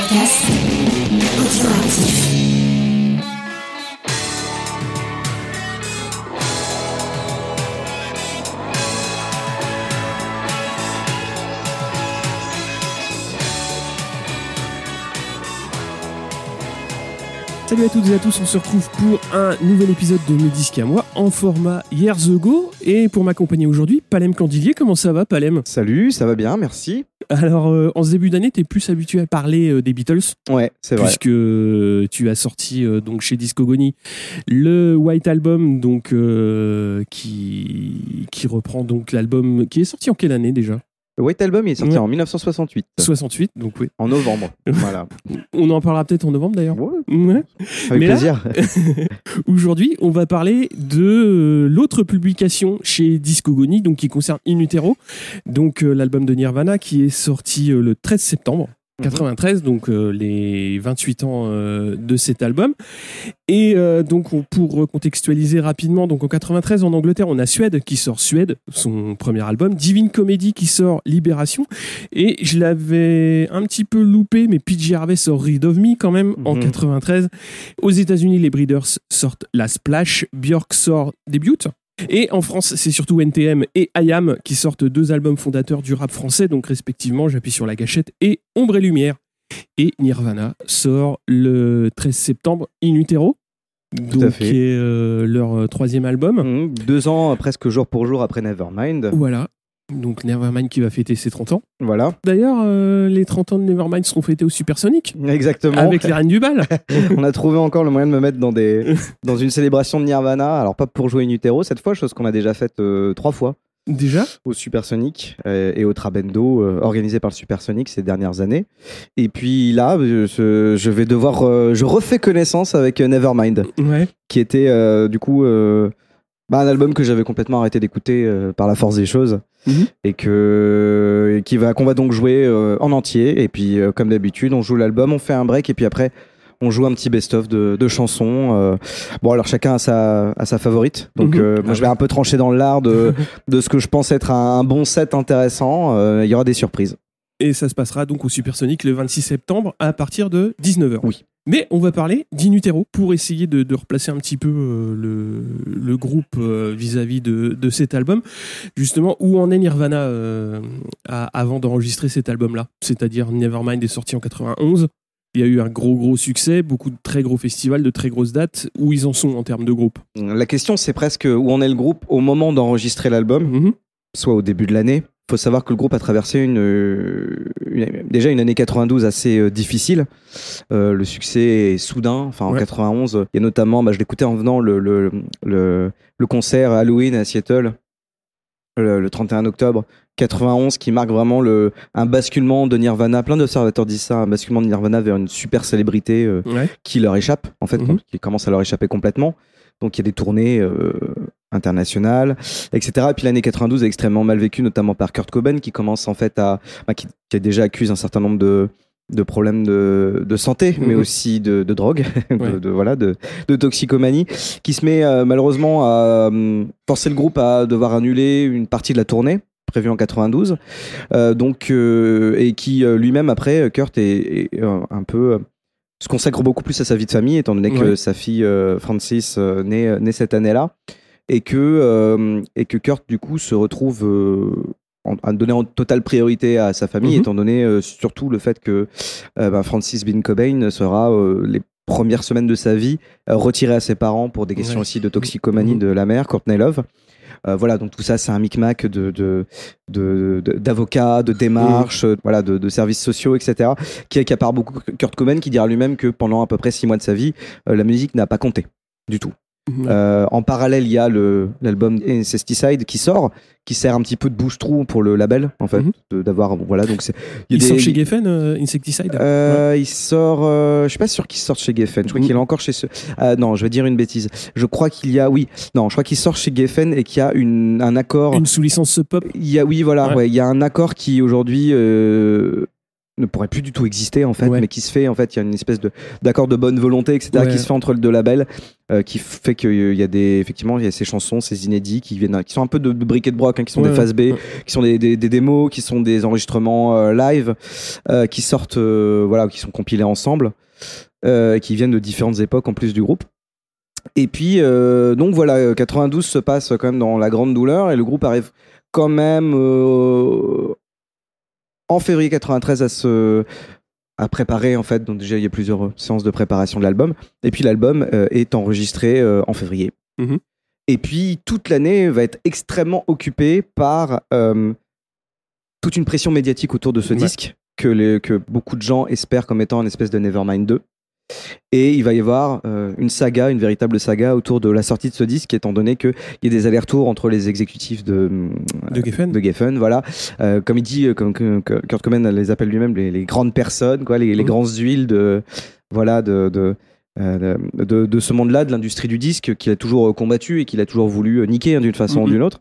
podcast Autoactif. Salut à toutes et à tous, on se retrouve pour un nouvel épisode de Me Disque à moi en format Years Ago. Et pour m'accompagner aujourd'hui, Palem Candivier. Comment ça va, Palem? Salut, ça va bien, merci. Alors, euh, en ce début d'année, t'es plus habitué à parler euh, des Beatles, Ouais, c'est vrai. puisque euh, tu as sorti donc chez Discogony le White Album, donc qui qui reprend donc l'album qui est sorti en quelle année déjà? Le White Album il est sorti Ouais. en 1968, 68, donc oui. en novembre. voilà. On en parlera peut-être en novembre d'ailleurs. Ouais, Ouais. avec Mais plaisir. Aujourd'hui, on va parler de euh, l'autre publication chez Discogony, donc qui concerne In Utero, donc euh, l'album de Nirvana qui est sorti euh, le 13 septembre. Mhm. 93, donc euh, les 28 ans euh, de cet album. Et euh, donc on- pour contextualiser rapidement, donc en 93 en Angleterre, on a Suède qui sort Suède, son premier album, Divine Comedy qui sort Libération. Et je l'avais un petit peu loupé, mais PJ Harvey sort Read of Me quand même en Mhm. 93. Aux États-Unis, les Breeders sortent La Splash, Björk sort Debut. Et en France, c'est surtout NTM et IAM qui sortent deux albums fondateurs du rap français, donc respectivement, j'appuie sur la gâchette, et Ombre et Lumière. Et Nirvana sort le 13 septembre In Utero, donc qui est euh, leur euh, troisième album. Mhm, Deux ans, presque jour pour jour après Nevermind. Voilà. Donc Nevermind qui va fêter ses 30 ans. Voilà, D'ailleurs, euh, les 30 ans de Nevermind seront fêtés au Supersonic. exactement. Avec les Reines du Bal. On a trouvé encore le moyen de me mettre dans, des, dans une célébration de Nirvana. Alors, pas pour jouer une utero cette fois, chose qu'on a déjà faite euh, trois fois Déjà? Au Supersonic euh, et au Trabendo, euh, organisé par le Supersonic ces dernières années. Et puis là, je, je vais devoir. euh, je refais connaissance avec Nevermind. Ouais. qui était du coup bah, un album que j'avais complètement arrêté d'écouter euh, par la force des choses Mhm. et que et qui va qu'on va donc jouer euh, en entier et puis euh, comme d'habitude on joue l'album on fait un break et puis après on joue un petit best-of de, de chansons euh. bon alors chacun a sa, a sa favorite donc Mhm. euh, moi Ah je vais un peu trancher dans l'art de, de ce que je pense être un, un bon set intéressant Euh, il y aura des surprises Et ça se passera donc au Supersonic le 26 septembre à partir de 19h. Oui. Mais on va parler d'Inutero pour essayer de, de replacer un petit peu euh, le, le groupe euh, vis-à-vis de, de cet album. Justement, où en est Nirvana euh, à- avant d'enregistrer cet album-là? C'est-à-dire Nevermind est sorti en 91. Il y a eu un gros gros succès, beaucoup de très gros festivals, de très grosses dates. Où ils en sont en termes de groupe? La question c'est presque où en est le groupe au moment d'enregistrer l'album? Mhm. soit au début de l'année. Il faut savoir que le groupe a traversé une, euh, une- déjà une année 92 assez euh, difficile. Euh, le succès est soudain. Enfin, en Ouais. 91, il y a notamment, bah, je l'écoutais en venant, le, le, le, le concert Halloween à Seattle, le, le 31 octobre 91, qui marque vraiment le, un basculement de Nirvana. Plein d'observateurs disent ça, un basculement de Nirvana vers une super célébrité euh, Ouais. qui leur échappe, en fait, Mhm. qui commence à leur échapper complètement. Donc il y a des tournées euh, internationales, etc. Et puis l'année 92 est extrêmement mal vécue, notamment par Kurt Cobain, qui commence en fait à, bah, qui, qui a déjà accuse un certain nombre de de problèmes de, de santé, mais aussi de, de drogue, de, Ouais. de- voilà, de, de toxicomanie, qui se met euh, malheureusement à euh, forcer le groupe à devoir annuler une partie de la tournée prévue en 92, Euh, donc et qui lui-même après Kurt est, est, un peu se consacre beaucoup plus à sa vie de famille, étant donné que sa fille euh, Francis euh, naît, naît cette année-là, et que, euh, et que Kurt, du coup, se retrouve euh, en, à donner en totale priorité à sa famille, Mhm. étant donné euh, surtout le fait que euh, bah, Francis Bean Cobain sera euh, les premières semaines de sa vie euh, retiré à ses parents pour des questions Ouais. aussi de toxicomanie Mhm. de la mère, Courtney Love. Euh, voilà, donc tout ça, c'est un micmac de, de, de, de- d'avocats, de démarches, voilà, de, de services sociaux, etc., qui accapare beaucoup Kurt Cobain, qui dira lui-même que pendant à peu près six mois de sa vie, euh, la musique n'a pas compté du tout. Ouais. Euh, en parallèle, il y a l'album Incesticide qui sort, qui sert un petit peu de boost-trou pour le label, en fait, Mhm. de- d'avoir, bon, voilà, donc il des- sort chez Geffen, euh, Insecticide euh, Il sort, euh, je suis pas sûr qu'il sorte chez Geffen. Je crois Mm. qu'il est encore chez ce. Ah, non, je vais dire une bêtise. Je crois qu'il y a, oui, non, je crois qu'il sort chez Geffen et qu'il y a une, un accord. Une sous-licence Sub Pop Il y a, oui, voilà, Ouais. ouais, il y a un accord qui aujourd'hui euh, ne pourrait plus du tout exister en fait, Ouais. mais qui se fait en fait. Il y a une espèce de d'accord de bonne volonté, etc., Ouais. qui se fait entre les deux labels, euh, qui fait qu'il y a des effectivement il y a ces chansons, ces inédits qui viennent, qui sont un peu de, de briques et de broc, hein, qui sont Ouais, des phases B, qui sont des, des, des démos, qui sont des enregistrements euh, live, euh, qui sortent, euh, voilà, qui sont compilés ensemble, euh, qui viennent de différentes époques en plus du groupe. Et puis, euh, donc voilà, euh, 92 se passe quand même dans la grande douleur et le groupe arrive quand même euh, en février 93 à se à préparer en fait. Donc déjà il y a plusieurs euh, séances de préparation de l'album. Et puis l'album euh, est enregistré euh, en février. Mhm. Et puis toute l'année va être extrêmement occupée par euh, toute une pression médiatique autour de ce Ouais. disque que, les- que beaucoup de gens espèrent comme étant une espèce de Nevermind 2. Et il va y avoir euh, une saga, une véritable saga autour de la sortie de ce disque, étant donné qu'il y a des allers-retours entre les exécutifs de, De Geffen. de Geffen, voilà. Euh, comme il dit, euh, comme que- que Kurt Cobain les appelle lui-même les, les grandes personnes, quoi, les, les Mhm. grandes huiles de, voilà, de, de, euh, de, ce monde-là, de l'industrie du disque, qu'il a toujours euh, combattu et qu'il a toujours voulu euh, niquer hein, d'une façon ou Mhm. d'une autre.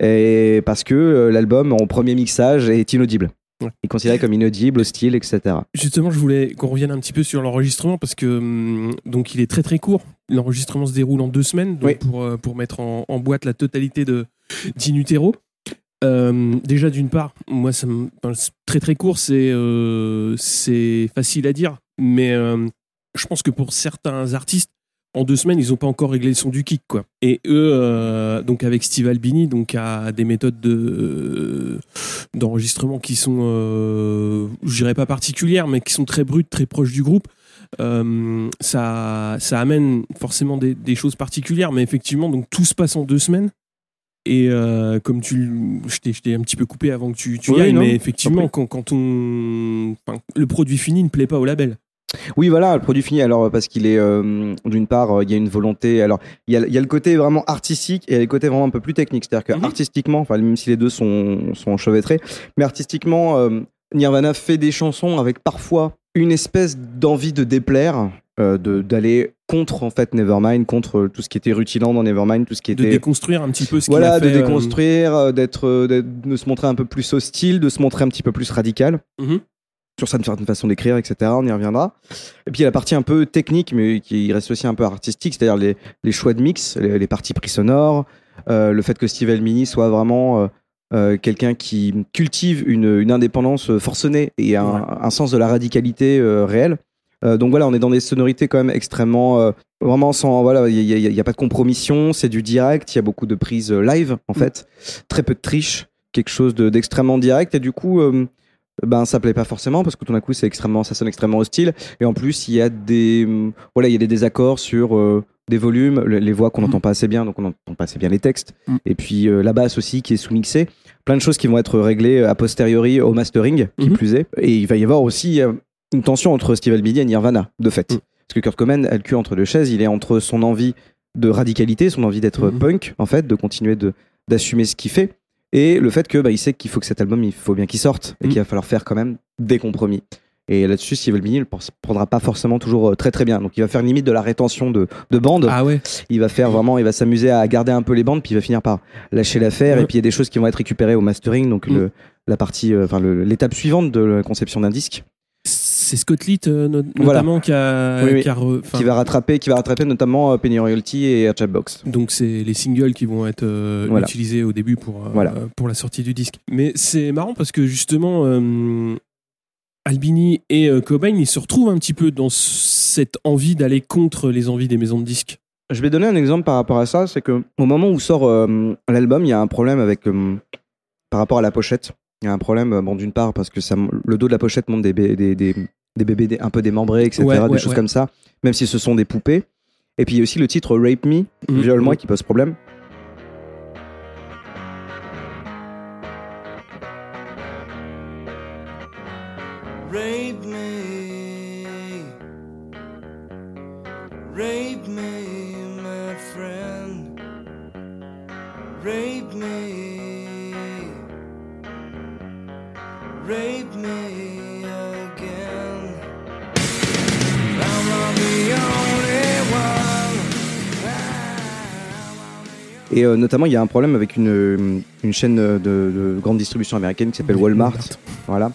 Et parce que euh, l'album, en premier mixage, est inaudible. Ouais. Il est considéré comme inaudible, hostile, etc. Justement, je voulais qu'on revienne un petit peu sur l'enregistrement parce que hum, donc il est très très court. L'enregistrement se déroule en deux semaines donc Oui. pour, euh, pour mettre en, en boîte la totalité de d'Inutero. Euh, déjà d'une part, moi ça me enfin, c'est très très court, c'est euh, c'est facile à dire, mais euh, je pense que pour certains artistes en deux semaines, ils n'ont pas encore réglé le son du kick, quoi. Et eux, euh, donc avec Steve Albini, donc a des méthodes de euh, d'enregistrement qui sont, euh, je dirais pas particulières, mais qui sont très brutes, très proches du groupe. Euh, ça, ça amène forcément des, des choses particulières, mais effectivement, donc tout se passe en deux semaines. Et comme tu, je t'ai- un petit peu coupé avant que tu, tu y ailles, mais effectivement, quand, quand on, enfin, le produit fini ne plaît pas au label. Oui, voilà, le produit fini. Alors, parce qu'il est, euh, d'une part, euh, il y a une volonté. Alors, il y a, il y a le côté vraiment artistique et il y a le côté vraiment un peu plus technique. C'est-à-dire que Mhm. artistiquement, enfin, même si les deux sont, sont enchevêtrés, mais artistiquement, euh, Nirvana fait des chansons avec parfois une espèce d'envie de déplaire, euh, de- d'aller contre, en fait, Nevermind, contre tout ce qui était rutilant dans Nevermind, tout ce qui De était. déconstruire un petit peu ce qu'il Voilà, a fait. de euh, déconstruire, euh, d'être, euh, d'être- de se montrer un peu plus hostile, de se montrer un petit peu plus radical Mhm. Sur sa certaine façon d'écrire, etc. On y reviendra. Et puis il y a la partie un peu technique, mais qui reste aussi un peu artistique, c'est-à-dire les, les choix de mix, les, les parties pris sonores, euh, le fait que Steve Albini soit vraiment euh, euh, quelqu'un qui cultive une, une indépendance forcenée et un, Ouais. un sens de la radicalité euh, réelle. Donc voilà, on est dans des sonorités quand même extrêmement, vraiment sans, voilà, il n'y a, a pas de compromission, c'est du direct, il y a beaucoup de prises live en Mm. fait, très peu de triche, quelque chose de- d'extrêmement direct et du coup, ben ça plaît pas forcément parce que tout d'un coup c'est extrêmement, ça sonne extrêmement hostile et en plus il y a des, hum, voilà, il y a des désaccords sur euh, des volumes, le- les voix qu'on Mm. n'entend pas assez bien, donc on n'entend pas assez bien les textes Mm. et puis euh, la basse aussi qui est sous-mixée, plein de choses qui vont être réglées euh, a posteriori au mastering qui Mhm. plus est et il va y avoir aussi une tension entre Steve Albini et Nirvana, de fait. Mm. Parce que Kurt Cobain a le cul entre deux chaises, il est entre son envie de radicalité, son envie d'être Mhm. punk, en fait, de continuer de d'assumer ce qu'il fait, et le fait que bah, il sait qu'il faut que cet album, il faut bien qu'il sorte, et Mm. qu'il va falloir faire quand même des compromis. Et là-dessus, Steve Albini ne prendra pas forcément toujours euh, très très bien. Donc il va faire limite de la rétention de, de bandes. Ah ouais. Il va faire vraiment, il va s'amuser à garder un peu les bandes, puis il va finir par lâcher l'affaire. Et puis il y a des choses qui vont être récupérées au mastering, donc Mm. le, la partie, euh, enfin l'étape suivante de la conception d'un disque. C'est Scott Litt euh, Voilà. notamment qui a, Oui, oui. qui a re- enfin, qui va rattraper, qui va rattraper notamment euh, Penny Royalty et Airchat Box. Donc c'est les singles qui vont être euh, Voilà. utilisés au début pour, Voilà. pour la sortie du disque. Mais c'est marrant parce que justement, Albini et Cobain, ils se retrouvent un petit peu dans cette envie d'aller contre les envies des maisons de disques. Je vais donner un exemple par rapport à ça, c'est que au moment où sort l'album, il y a un problème avec par rapport à la pochette. Il y a un problème, euh, bon, d'une part parce que ça, le dos de la pochette montre des, bé- des, des, des bébés un peu démembrés, etc., Ouais, des ouais, choses ouais. comme ça, même si ce sont des poupées. Et puis il y a aussi le titre Rape Me, Mhm. viole-moi, qui pose problème. Rape me. Rape me, my friend. Rape Et euh, notamment, il y a un problème avec une, euh, une chaîne de, de grande distribution américaine qui s'appelle Walmart. Voilà.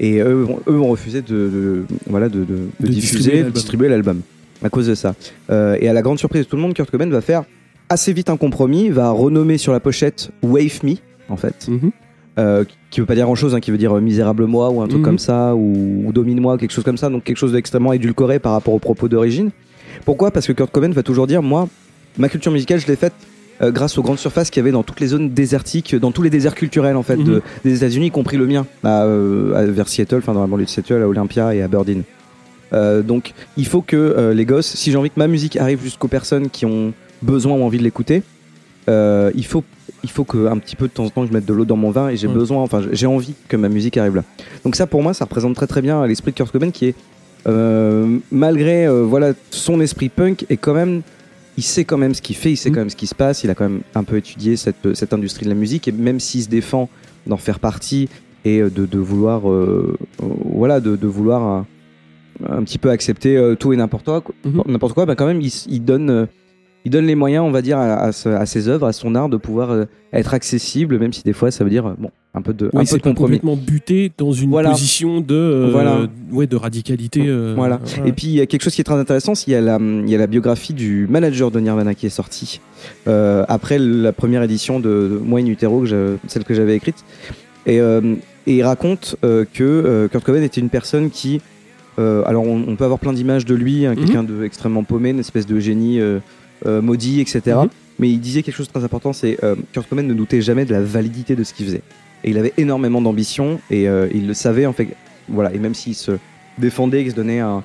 Et eux, eux ont refusé de, voilà, de, diffuser, distribuer l'album à cause de ça. Euh, et à la grande surprise de tout le monde, Kurt Cobain va faire assez vite un compromis, va renommer sur la pochette Wave Me, en fait, Mhm. euh, qui veut pas dire grand chose, qui veut dire misérable moi ou un truc Mhm. comme ça, ou, ou domine-moi, quelque chose comme ça, donc quelque chose d'extrêmement édulcoré par rapport aux propos d'origine. Pourquoi? Parce que Kurt Cobain va toujours dire moi, ma culture musicale, je l'ai faite euh, grâce aux grandes surfaces qu'il y avait dans toutes les zones désertiques, dans tous les déserts culturels en fait Mhm. de- des États-Unis, y compris le mien, à, euh, à- vers Seattle, enfin dans la banlieue de Seattle, à Olympia et à Aberdeen. Euh, donc il faut que les gosses, si j'ai envie que ma musique arrive jusqu'aux personnes qui ont besoin ou envie de l'écouter, il faut il faut que un petit peu de temps en temps je mette de l'eau dans mon vin et j'ai Ouais. besoin, enfin j'ai envie que ma musique arrive là. Donc ça pour moi ça représente très très bien l'esprit de Kurt Cobain qui est malgré voilà son esprit punk et quand même il sait quand même ce qu'il fait, il sait Mhm. quand même ce qui se passe, il a quand même un peu étudié cette, cette industrie de la musique et même s'il se défend d'en faire partie et euh, de, de vouloir euh, euh, voilà de, de vouloir un, un petit peu accepter euh, tout et n'importe quoi Mhm. n'importe quoi bah quand même il, il donne euh, il donne les moyens on va dire à, à, ce- à ses œuvres à son art de pouvoir euh, être accessible même si des fois ça veut dire euh, bon un peu de un Oui, peu de pas compromis complètement buté dans une Voilà. position de, euh, Voilà. ouais, de radicalité. euh, Voilà. Et puis il y a quelque chose qui est très intéressant, c'est qu'il y a la, il y a la biographie du manager de Nirvana qui est sortie après la première édition de, Moi in Utero, que celle que j'avais écrite. Et, et il raconte que Kurt Cobain était une personne qui, alors on, on peut avoir plein d'images de lui, hein, Mhm. quelqu'un de extrêmement paumé, une espèce de génie maudit, etc. Mhm. Mais il disait quelque chose de très important, c'est euh, Kurt Cobain ne doutait jamais de la validité de ce qu'il faisait. Et il avait énormément d'ambition et euh, il le savait en fait. Voilà. Et même s'il se défendait, qu'il se donnait un,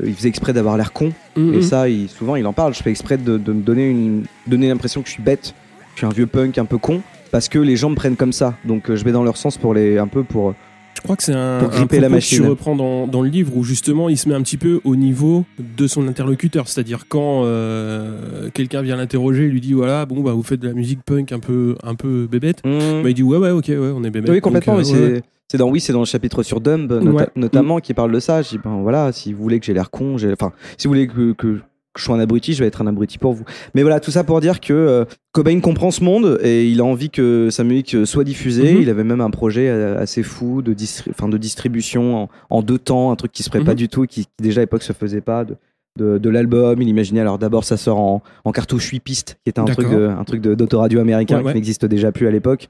euh, il faisait exprès d'avoir l'air con. Mhm. Et ça, il, souvent, il en parle. Je fais exprès de, de me donner une, donner l'impression que je suis bête, que je suis un vieux punk un peu con, parce que les gens me prennent comme ça. Donc euh, je vais dans leur sens pour les, un peu pour. Je crois que c'est un, Pour un la que tu reprends dans, dans le livre où justement il se met un petit peu au niveau de son interlocuteur. C'est-à-dire quand euh, quelqu'un vient l'interroger, il lui dit voilà, bon, bah vous faites de la musique punk un peu, un peu bébête. Bah, il dit ouais, ouais, ok, ouais, on est bébête. oui, complètement. Donc, euh, c'est, ouais, ouais. c'est dans oui, c'est dans le chapitre sur Dumb nota- Ouais. notamment qui parle de ça. Je dis ben voilà, si vous voulez que j'ai l'air con, j'ai, enfin, si vous voulez que, que je sois un abruti, je vais être un abruti pour vous. Mais voilà, tout ça pour dire que euh, Cobain comprend ce monde et il a envie que sa musique soit diffusée. Mhm. Il avait même un projet euh, assez fou de, distri- de distribution en, en deux temps, un truc qui se ferait pas Mhm. du tout, qui, qui déjà à l'époque se faisait pas. De, de, de l'album, il imaginait alors d'abord ça sort en, en cartouche 8 pistes, qui était un truc de, un truc d'autoradio américain Ouais, ouais. qui n'existe déjà plus à l'époque.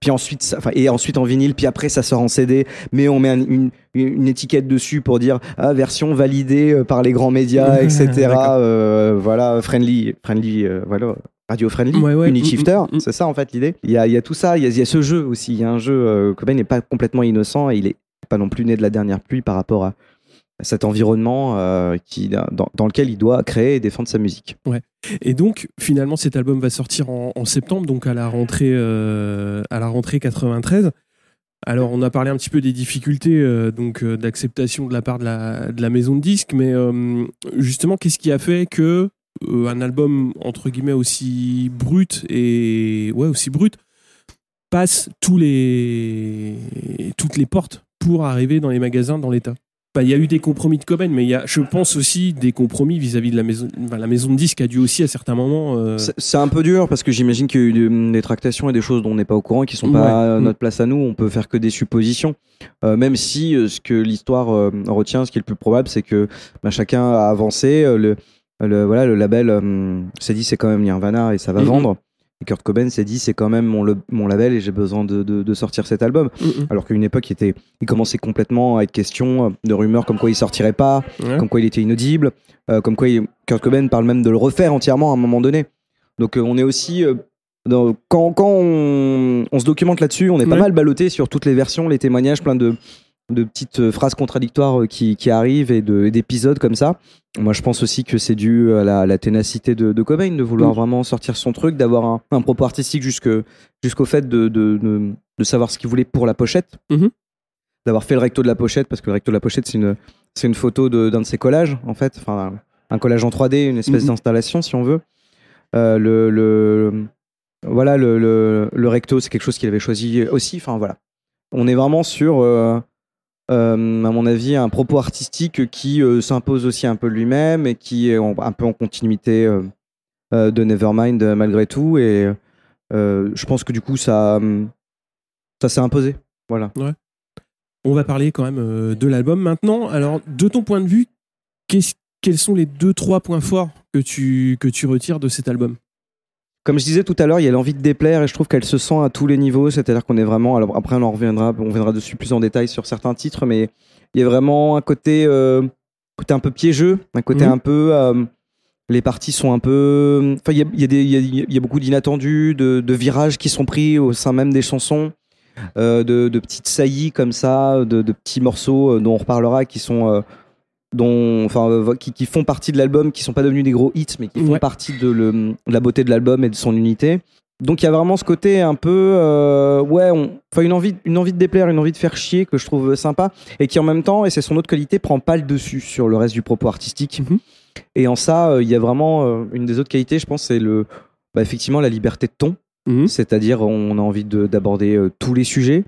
Puis ensuite, ça- et ensuite en vinyle, puis après ça sort en CD, mais on met un- une, une étiquette dessus pour dire ah, version validée euh, par les grands médias, etc. Euh, voilà, friendly, friendly, euh, voilà. Radio friendly, Ouais, ouais. Unit Mm, Shifter, mm, mm. c'est ça en fait l'idée. Il y a, il y a tout ça, il y a, il y a ce jeu aussi. Il y a un jeu, euh, Cobain n'est pas complètement innocent et il est pas non plus né de la dernière pluie par rapport à cet environnement euh, dans, lequel il doit créer et défendre sa musique. Et donc finalement cet album va sortir en, septembre, donc à la rentrée, euh, à la rentrée 93. Alors on a parlé un petit peu des difficultés euh, donc euh, d'acceptation de la part de la, maison de disques, mais euh, justement qu'est-ce qui a fait que euh, un album entre guillemets aussi brut et aussi brut passe toutes les portes pour arriver dans les magasins dans l'état? Il y a eu des compromis de Cobain, mais il y a, je pense aussi, des compromis vis-à-vis de la maison. enfin, la maison de disques a dû aussi, à certains moments. euh, C'est- un peu dur parce que j'imagine qu'il y a eu des- des tractations et des choses dont on n'est pas au courant qui sont Ouais. pas à Mm. notre place à nous. On peut faire que des suppositions. Euh, même si euh, ce que l'histoire euh, retient, ce qui est le plus probable, c'est que bah, chacun a avancé. euh, le, le- voilà, le label euh, s'est dit c'est quand même Nirvana et ça va vendre. Et Kurt Cobain s'est dit c'est quand même mon, le- mon label et j'ai besoin de, de- de sortir cet album. mm, mm. Alors qu'à une époque, il, était, il commençait complètement à être question de rumeurs comme quoi il sortirait pas, Ouais. comme quoi il était inaudible, euh, comme quoi il- Kurt Cobain parle même de le refaire entièrement à un moment donné. Donc euh, on est aussi euh, dans- quand, quand on, on se documente là-dessus, on est pas mal ballotté sur toutes les versions, les témoignages, plein de, de petites euh, phrases contradictoires euh, qui, qui arrivent et de- et d'épisodes comme ça. Moi, je pense aussi que c'est dû à la, à la ténacité de, de Cobain de vouloir Mm. vraiment sortir son truc, d'avoir un, un propos artistique jusqu'au fait de, de, savoir ce qu'il voulait pour la pochette, Mhm. d'avoir fait le recto de la pochette, parce que le recto de la pochette, c'est une, une photo d'un de, ses collages, en fait, enfin, un collage en 3D, une espèce Mhm. d'installation, si on veut. Euh, le, le- voilà, le, le, le recto, c'est quelque chose qu'il avait choisi aussi. Enfin, voilà. On est vraiment sur, euh, à mon avis, un propos artistique qui euh, s'impose aussi un peu lui-même et qui est un peu en continuité euh, euh, de Nevermind euh, malgré tout. Et euh, je pense que du coup, ça, ça s'est imposé. Voilà. On va parler quand même euh, de l'album maintenant. Alors, de ton point de vue, quels sont les deux, trois points forts que tu retires de cet album? Comme je disais tout à l'heure, il y a l'envie de déplaire et je trouve qu'elle se sent à tous les niveaux. C'est-à-dire qu'on est vraiment. Alors après, on en reviendra, on reviendra dessus plus en détail sur certains titres, mais il y a vraiment un côté, euh, côté un peu piégeux, un côté Mhm. un peu. euh, les parties sont un peu. Enfin, il y a, y a des- il y a- il y a beaucoup d'inattendus, de, de virages qui sont pris au sein même des chansons. euh, de, de petites saillies comme ça, de, de petits morceaux dont on reparlera qui sont dont, enfin, euh, qui, qui font partie de l'album, qui sont pas devenus des gros hits, mais qui font Ouais. partie de, le- de la beauté de l'album et de son unité. Donc il y a vraiment ce côté un peu, euh, ouais, enfin une envie, une envie de déplaire, une envie de faire chier que je trouve sympa et qui en même temps, et c'est son autre qualité, prend pas le dessus sur le reste du propos artistique. Mhm. Et en ça, euh, il y a vraiment euh, une des autres qualités, je pense, c'est le, bah, effectivement la liberté de ton. Mhm. C'est-à-dire, on a envie de- d'aborder tous les sujets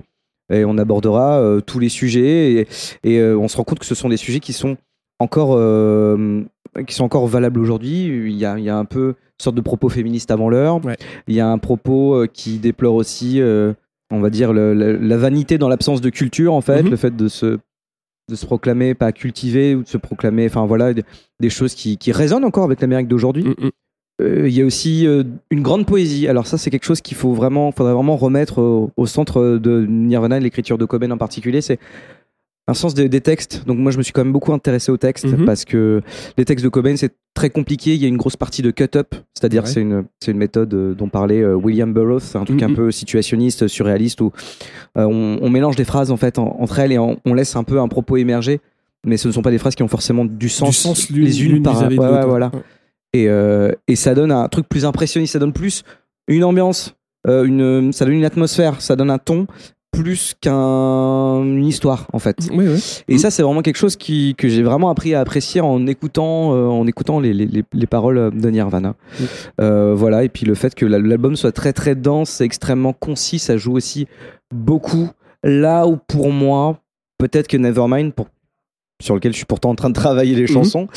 et on abordera tous les sujets et, et, on se rend compte que ce sont des sujets qui sont encore, euh, qui sont encore valables aujourd'hui. Il y a, il y a un peu une sorte de propos féministe avant l'heure. Ouais. Il y a un propos euh, qui déplore aussi, euh, on va dire, le- le- la vanité dans l'absence de culture, en fait, Mhm. le fait de se de se proclamer pas cultivé ou de se proclamer enfin voilà des- choses qui, qui résonnent encore avec l'Amérique d'aujourd'hui Mhm. euh, il y a aussi euh, une grande poésie. Alors ça, c'est quelque chose qu'il faut vraiment, faudrait vraiment remettre au, au centre de Nirvana, et de l'écriture de Cobain en particulier. C'est un sens des, des textes. Donc moi, je me suis quand même beaucoup intéressé aux textes Mhm. parce que les textes de Cobain, c'est très compliqué. Il y a une grosse partie de cut-up, c'est-à-dire Ouais. c'est une, c'est une méthode euh, dont parlait euh, William Burroughs, c'est un truc un Mhm. peu situationniste, surréaliste où euh, on, on mélange des phrases en fait en- entre elles et on, on laisse un peu un propos émerger. Mais ce ne sont pas des phrases qui ont forcément du sens, du sens l'une, les unes par ouais, ouais, voilà. Et, euh, et ça donne un truc plus impressionniste, ça donne plus une ambiance, euh, une, ça donne une atmosphère, ça donne un ton plus qu'une histoire en fait. Et ça c'est vraiment quelque chose qui, que j'ai vraiment appris à apprécier en écoutant, euh, en écoutant les, les, les- les paroles de Nirvana. Euh, voilà, et puis le fait que la- l'album soit très très dense et extrêmement concis, ça joue aussi beaucoup. Là où pour moi, peut-être que Nevermind, pour, sur lequel je suis pourtant en train de travailler les Mhm. chansons,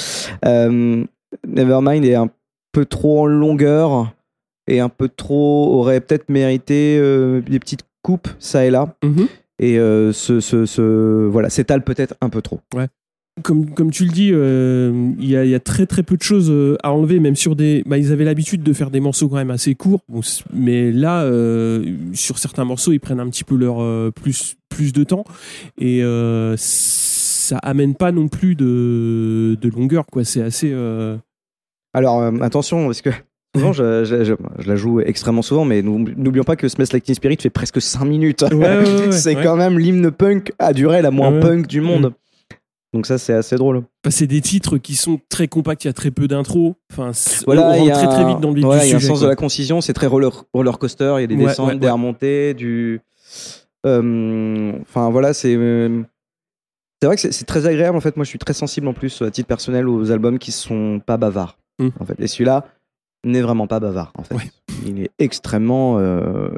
euh, Nevermind est un peu trop en longueur et un peu trop aurait peut-être mérité euh, des petites coupes ça et là Mhm. et euh, ce, ce, ce- voilà s'étale peut-être un peu trop. comme, comme tu le dis, euh, il y, a, il y a très très peu de choses euh, à enlever, même sur des. Bah, ils avaient l'habitude de faire des morceaux quand même assez courts, Bon, mais là, euh, sur certains morceaux, ils prennent un petit peu leur euh, plus plus de temps et ça amène pas non plus de, de longueur, quoi. C'est assez. Alors attention parce que souvent je, je- je- je la joue extrêmement souvent mais n'oublions pas que Like Teen Spirit fait presque 5 minutes. Ouais, ouais, ouais, c'est ouais. quand même l'hymne punk à durée la moins Ouais. punk du monde. Donc ça c'est assez drôle. Enfin, c'est des titres qui sont très compacts, il y a très peu d'intro. Enfin, Voilà, on rentre y a très vite dans le vif voilà, du il y a un sens quoi. de la concision, c'est très roller, roller coaster, il y a des Ouais, descentes, ouais, des ouais. remontées, du euh, enfin voilà, c'est euh, c'est vrai que c'est- très agréable en fait. Moi, je suis très sensible en plus à titre personnel aux albums qui sont pas bavards Mm. en fait. Et celui-là n'est vraiment pas bavard en fait. Ouais. Il est extrêmement euh,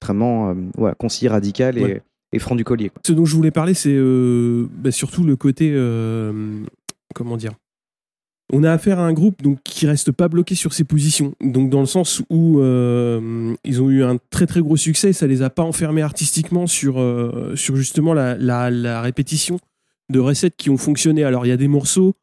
extrêmement euh, voilà, concis, radical et, Ouais. et franc du collier. quoi. Ce dont je voulais parler, c'est euh, bah, surtout le côté. euh, comment dire On a affaire à un groupe donc, qui reste pas bloqué sur ses positions. Donc, dans le sens où euh, ils ont eu un très très gros succès, ça les a pas enfermés artistiquement sur, euh, sur justement la, la, la répétition de recettes qui ont fonctionné. Alors, il y a des morceaux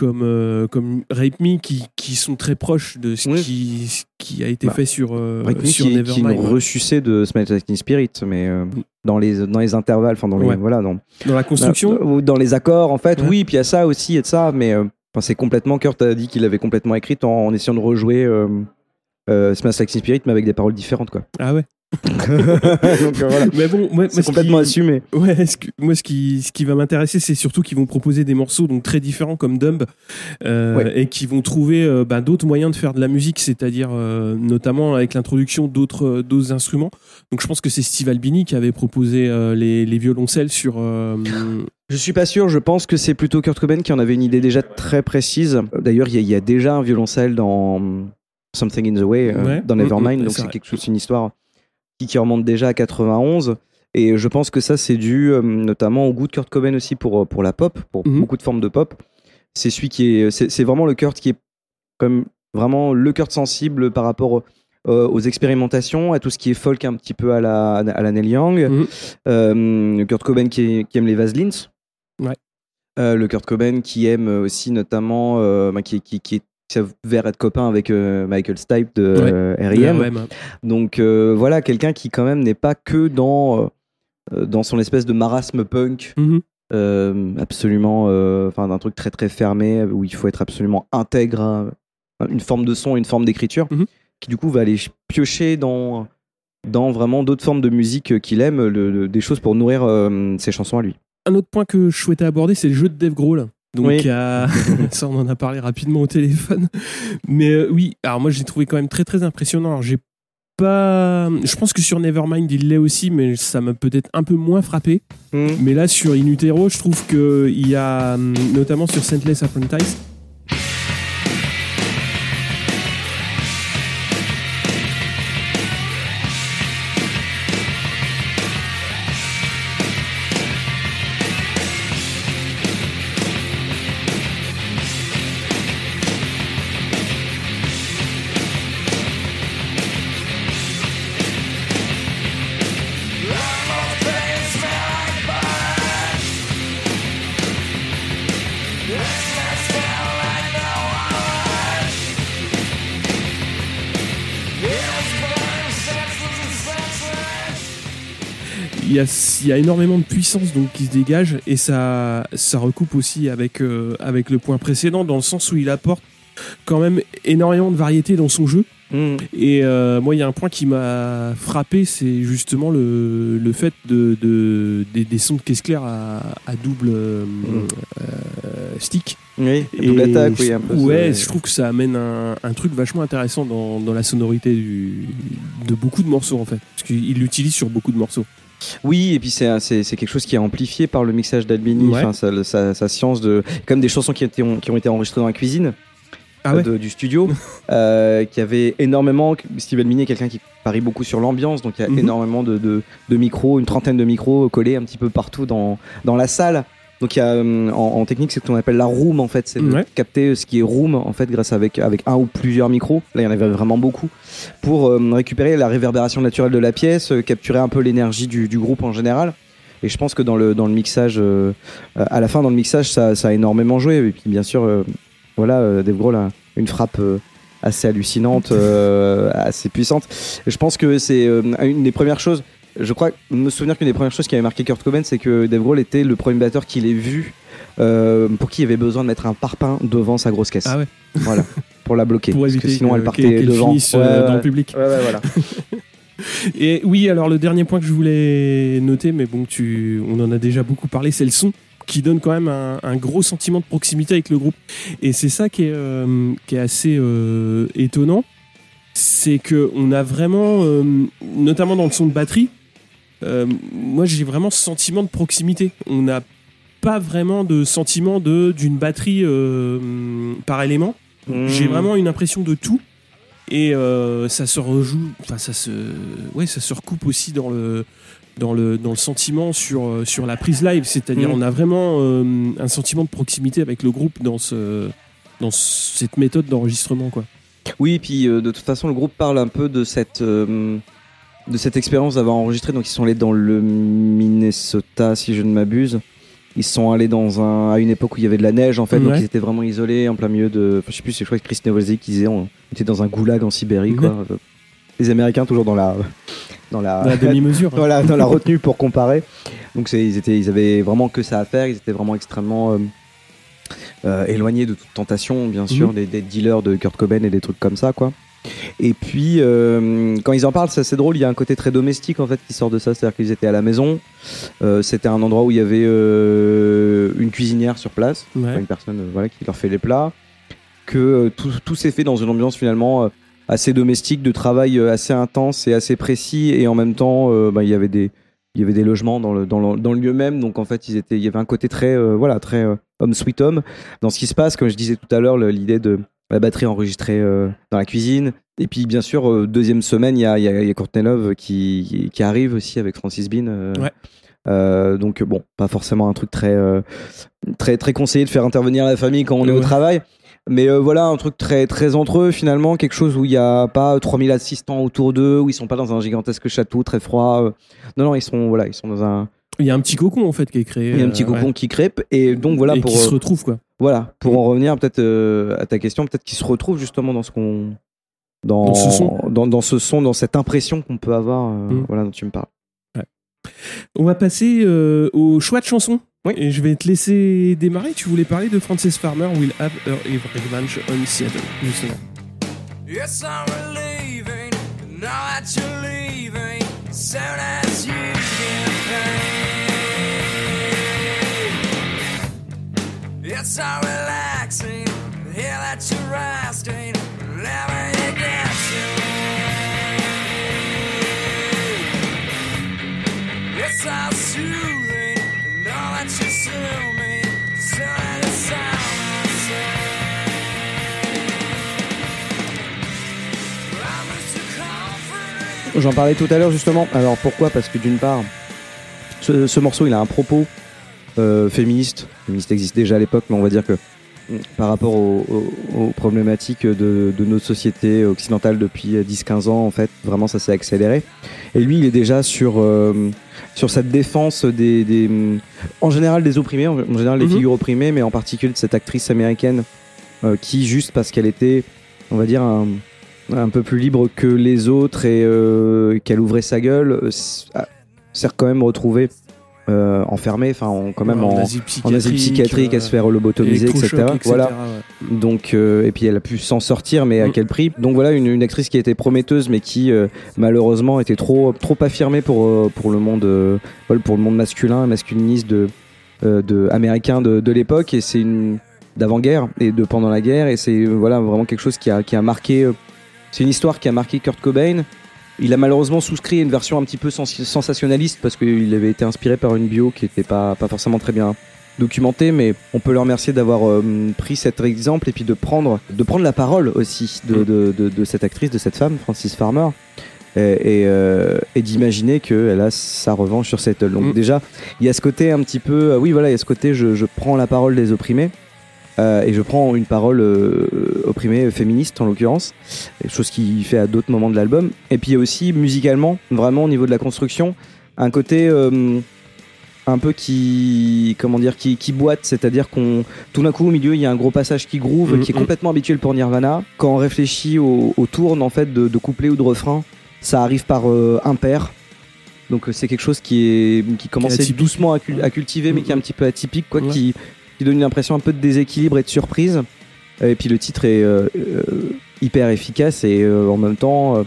comme, euh, comme Rape Me qui, qui sont très proches de ce, Oui. qui, qui a été Bah, fait sur, euh, sur qui, qui Nevermind. nous ressucé de Smells Like Spirit, mais euh, Mm. dans les dans les intervalles, enfin dans les Ouais. voilà dans Dans la construction, ou dans les accords, en fait, Ouais. oui, puis il y a ça aussi et de ça, mais euh, c'est complètement. Kurt a dit qu'il avait complètement écrit en, en essayant de rejouer euh, Smash Like Spirit, mais avec des paroles différentes, quoi. ah ouais. Donc voilà. Mais bon, moi- moi, C'est ce complètement qui- assumé. Ouais, ce que- moi, ce qui, ce qui va m'intéresser, c'est surtout qu'ils vont proposer des morceaux donc très différents comme Dumb euh, Ouais. et qui vont trouver euh, bah, d'autres moyens de faire de la musique, c'est-à-dire euh, notamment avec l'introduction d'autres d'autres instruments. Donc, je pense que c'est Steve Albini qui avait proposé les, les violoncelles sur. Je suis pas sûr, je pense que c'est plutôt Kurt Cobain qui en avait une idée déjà très précise. D'ailleurs, il y, a- il y a déjà un violoncelle dans Something in the Way, Ouais. dans Nevermind, donc c'est quelque chose, une histoire qui, qui remonte déjà à 91. Et je pense que ça, c'est dû euh, notamment au goût de Kurt Cobain aussi pour, euh, pour la pop, pour Mhm. beaucoup de formes de pop. C'est celui qui est, c'est vraiment le Kurt qui est comme vraiment le Kurt sensible par rapport euh, aux expérimentations, à tout ce qui est folk un petit peu à la, à la Neil Young. Euh, Kurt Cobain qui, qui aime les Vaselines. Ouais. Le Kurt Cobain qui aime aussi notamment, bah, qui, qui, qui est qui s'avère être copain avec euh, Michael Stipe de euh. Ouais, bah, Donc euh, voilà, quelqu'un qui quand même n'est pas que dans, euh, dans son espèce de marasme punk, mhm. euh, absolument, enfin d'un truc très très fermé où il faut être absolument intègre à une forme de son, une forme d'écriture, Mhm. qui du coup va aller piocher dans dans vraiment d'autres formes de musique qu'il aime, le- le- des choses pour nourrir ses chansons à lui. Un autre point que je souhaitais aborder, c'est le jeu de Dave Grohl. Donc, Oui. euh, ça, on en a parlé rapidement au téléphone. Mais euh, oui, alors moi, j'ai trouvé quand même très, très impressionnant. Alors, j'ai pas. Je pense que sur Nevermind, il l'est aussi, mais ça m'a peut-être un peu moins frappé. Mais là, sur In Utero, je trouve qu'il y a, hum, notamment sur Scentless Apprentice, il y a, il y a énormément de puissance donc qui se dégage et ça, ça recoupe aussi avec, euh, avec le point précédent dans le sens où il apporte quand même énormément de variété dans son jeu. Mhm. Et euh, moi, il y a un point qui m'a frappé, c'est justement le, le fait de, de- des, des sons de caisse claire à, à double euh, euh, stick. Oui, Et double attaque, oui, je- un peu. ouais, je trouve que ça amène un, un truc vachement intéressant dans, dans la sonorité du, de beaucoup de morceaux en fait. Parce qu'il l'utilise sur beaucoup de morceaux. Oui, et puis c'est c'est c'est quelque chose qui est amplifié par le mixage d'Albini, Ouais. enfin sa, sa- sa science de comme des chansons qui, étaient, qui ont été enregistrées dans la cuisine Ah ouais euh, de- du studio, euh, qui avait énormément. Steve Albini est quelqu'un qui parie beaucoup sur l'ambiance, donc il y a Mhm. énormément de, de, de micros, une trentaine de micros collés un petit peu partout dans, dans la salle. Donc il y a euh, en, en technique c'est ce qu'on appelle la room en fait, c'est de Ouais. capter ce qui est room en fait grâce avec avec un ou plusieurs micros. Là il y en avait vraiment beaucoup pour euh, récupérer la réverbération naturelle de la pièce, euh, capturer un peu l'énergie du, du groupe en général. Et je pense que dans le dans le mixage, euh, à la fin dans le mixage ça, ça a énormément joué. Et puis bien sûr voilà Dave Grohl a une frappe assez hallucinante, assez puissante. Et je pense que c'est une des premières choses. Je crois me souvenir qu'une des premières choses qui avait marqué Kurt Cobain, c'est que Dave Grohl était le premier batteur qu'il ait vu euh, pour qui il avait besoin de mettre un parpaing devant sa grosse caisse. Ah ouais. Voilà, pour la bloquer. Pour parce éviter que sinon que- elle partait qu'elle- devant. finisse, Ouais, euh, dans le public. Ouais, ouais, voilà. Et oui, alors le dernier point que je voulais noter, mais bon, tu, on en a déjà beaucoup parlé, c'est le son qui donne quand même un, un gros sentiment de proximité avec le groupe. Et c'est ça qui est, euh, qui est assez étonnant, c'est que on a vraiment, notamment dans le son de batterie, euh, moi j'ai vraiment ce sentiment de proximité. On n'a pas vraiment de sentiment de d'une batterie euh, par élément. J'ai Mmh. vraiment une impression de tout. Et euh, ça se rejoue, enfin ça se, ouais, ça se recoupe aussi dans le, dans le, dans le sentiment sur, sur la prise live. C'est-à-dire, Mm. on a vraiment un sentiment de proximité avec le groupe dans ce, dans cette méthode d'enregistrement, quoi. Oui, et puis de toute façon, le groupe parle un peu de cette, de cette expérience d'avoir enregistré. Donc, ils sont allés dans le Minnesota, si je ne m'abuse. Ils sont allés dans un, à une époque où il y avait de la neige, en fait. Donc, ils étaient vraiment isolés en plein milieu de. Enfin, je sais plus, je crois que Chris Novoselic qui disait on était dans un goulag en Sibérie, quoi. Les Américains, toujours dans la. Dans la, demi-mesure. hein. dans la, dans la retenue pour comparer. Donc ils, étaient, ils avaient vraiment que ça à faire, ils étaient vraiment extrêmement euh, euh, éloignés de toute tentation, bien sûr, Mhm. des, des dealers de Kurt Cobain et des trucs comme ça, quoi. Et puis, euh, quand ils en parlent, c'est assez drôle, il y a un côté très domestique en fait qui sort de ça, c'est-à-dire qu'ils étaient à la maison, Euh, c'était un endroit où il y avait euh, une cuisinière sur place, Ouais. Enfin, une personne voilà, qui leur fait les plats, que tout, tout s'est fait dans une ambiance finalement assez domestique, de travail assez intense et assez précis, et en même temps, bah, il y avait des il y avait des logements dans le, dans le, dans le lieu même, donc en fait, ils étaient, il y avait un côté très, voilà, très homme sweet homme dans ce qui se passe. Comme je disais tout à l'heure, l'idée de la batterie enregistrée euh, dans la cuisine. Et puis, bien sûr, euh, deuxième semaine, il y a, y, a, y a Courtney Love qui, qui arrive aussi avec Francis Bean. euh, Ouais. euh, donc bon, pas forcément un truc très, euh, très, très conseillé de faire intervenir la famille quand on est au travail. Mais euh, voilà, un truc très, très entre eux finalement, quelque chose où il n'y a pas 3000 assistants autour d'eux, où ils sont pas dans un gigantesque château très froid. Non, non, ils sont, voilà, ils sont dans un. Il y a un petit cocon en fait qui est créé. Il y a un petit euh, cocon ouais. qui crêpe. Et donc voilà, et pour, qui se euh, retrouve quoi. voilà, pour en revenir peut-être euh, à ta question, peut-être qu'ils se retrouvent justement dans ce qu'on. Dans, Dans ce son. dans, dans ce son, dans cette impression qu'on peut avoir, euh, Mm. voilà, dont tu me parles. On va passer euh, au choix de chanson. Oui. Et je vais te laisser démarrer. Tu voulais parler de Frances Farmer, Will Have Her Revenge on Seattle, justement. Yes, I'm relieving. Now that you're leaving, soon as you J'en parlais tout à l'heure justement. Alors pourquoi? Parce que d'une part, ce, ce morceau il a un propos féministe. Féministe existe déjà à l'époque, mais on va dire que mm, par rapport aux, aux- aux problématiques de, de notre société occidentale depuis 10-15 ans, en fait, vraiment ça s'est accéléré. Et lui, il est déjà sur, euh, sur cette défense des, des, mm, en général des opprimés, en général des Mhm. figures opprimées, mais en particulier de cette actrice américaine euh, qui, juste parce qu'elle était, on va dire, un, un peu plus libre que les autres et euh, qu'elle ouvrait sa gueule, euh, s'est quand même retrouvée euh, enfermée, enfin en- quand même en, asile en asile psychiatrique, à se faire lobotomiser, etc. électrochoc, Voilà. ouais. Donc euh, et puis elle a pu s'en sortir, mais à Mm. quel prix? Donc voilà une, une actrice qui était prometteuse, mais qui euh, malheureusement était trop trop affirmée pour euh, pour le monde euh, pour le monde masculin, masculiniste de euh, de américain de, de l'époque et c'est une d'avant-guerre et de pendant la guerre et c'est euh, voilà vraiment quelque chose qui a qui a marqué euh, c'est une histoire qui a marqué Kurt Cobain. Il a malheureusement souscrit à une version un petit peu sens- sensationnaliste parce qu'il avait été inspiré par une bio qui n'était pas, pas forcément très bien documentée, mais on peut le remercier d'avoir euh, pris cet exemple et puis de prendre, de prendre la parole aussi de, Mm. de, de, de cette actrice, de cette femme, Francis Farmer, et, et, euh, et d'imaginer qu'elle a sa revanche sur Seattle. Donc Mm. déjà, il y a ce côté un petit peu, euh, oui voilà, il y a ce côté, je, je prends la parole des opprimés. Euh, et je prends une parole euh, opprimée féministe en l'occurrence, chose qu'il fait à d'autres moments de l'album. Et puis il y a aussi musicalement, vraiment au niveau de la construction, un côté euh, un peu qui comment dire qui, qui boite, c'est-à-dire qu'on tout d'un coup au milieu il y a un gros passage qui groove Mhm, qui est mhm. complètement habituel pour Nirvana. Quand on réfléchit au, au tourne en fait de, de couplet ou de refrain, ça arrive par impair. Donc c'est quelque chose qui est qui commence atypique. doucement à, cul- à cultiver, mais qui est un petit peu atypique, quoi, Ouais. qui, qui donne une impression un peu de déséquilibre et de surprise. Et puis le titre est euh, euh, hyper efficace et euh, en même temps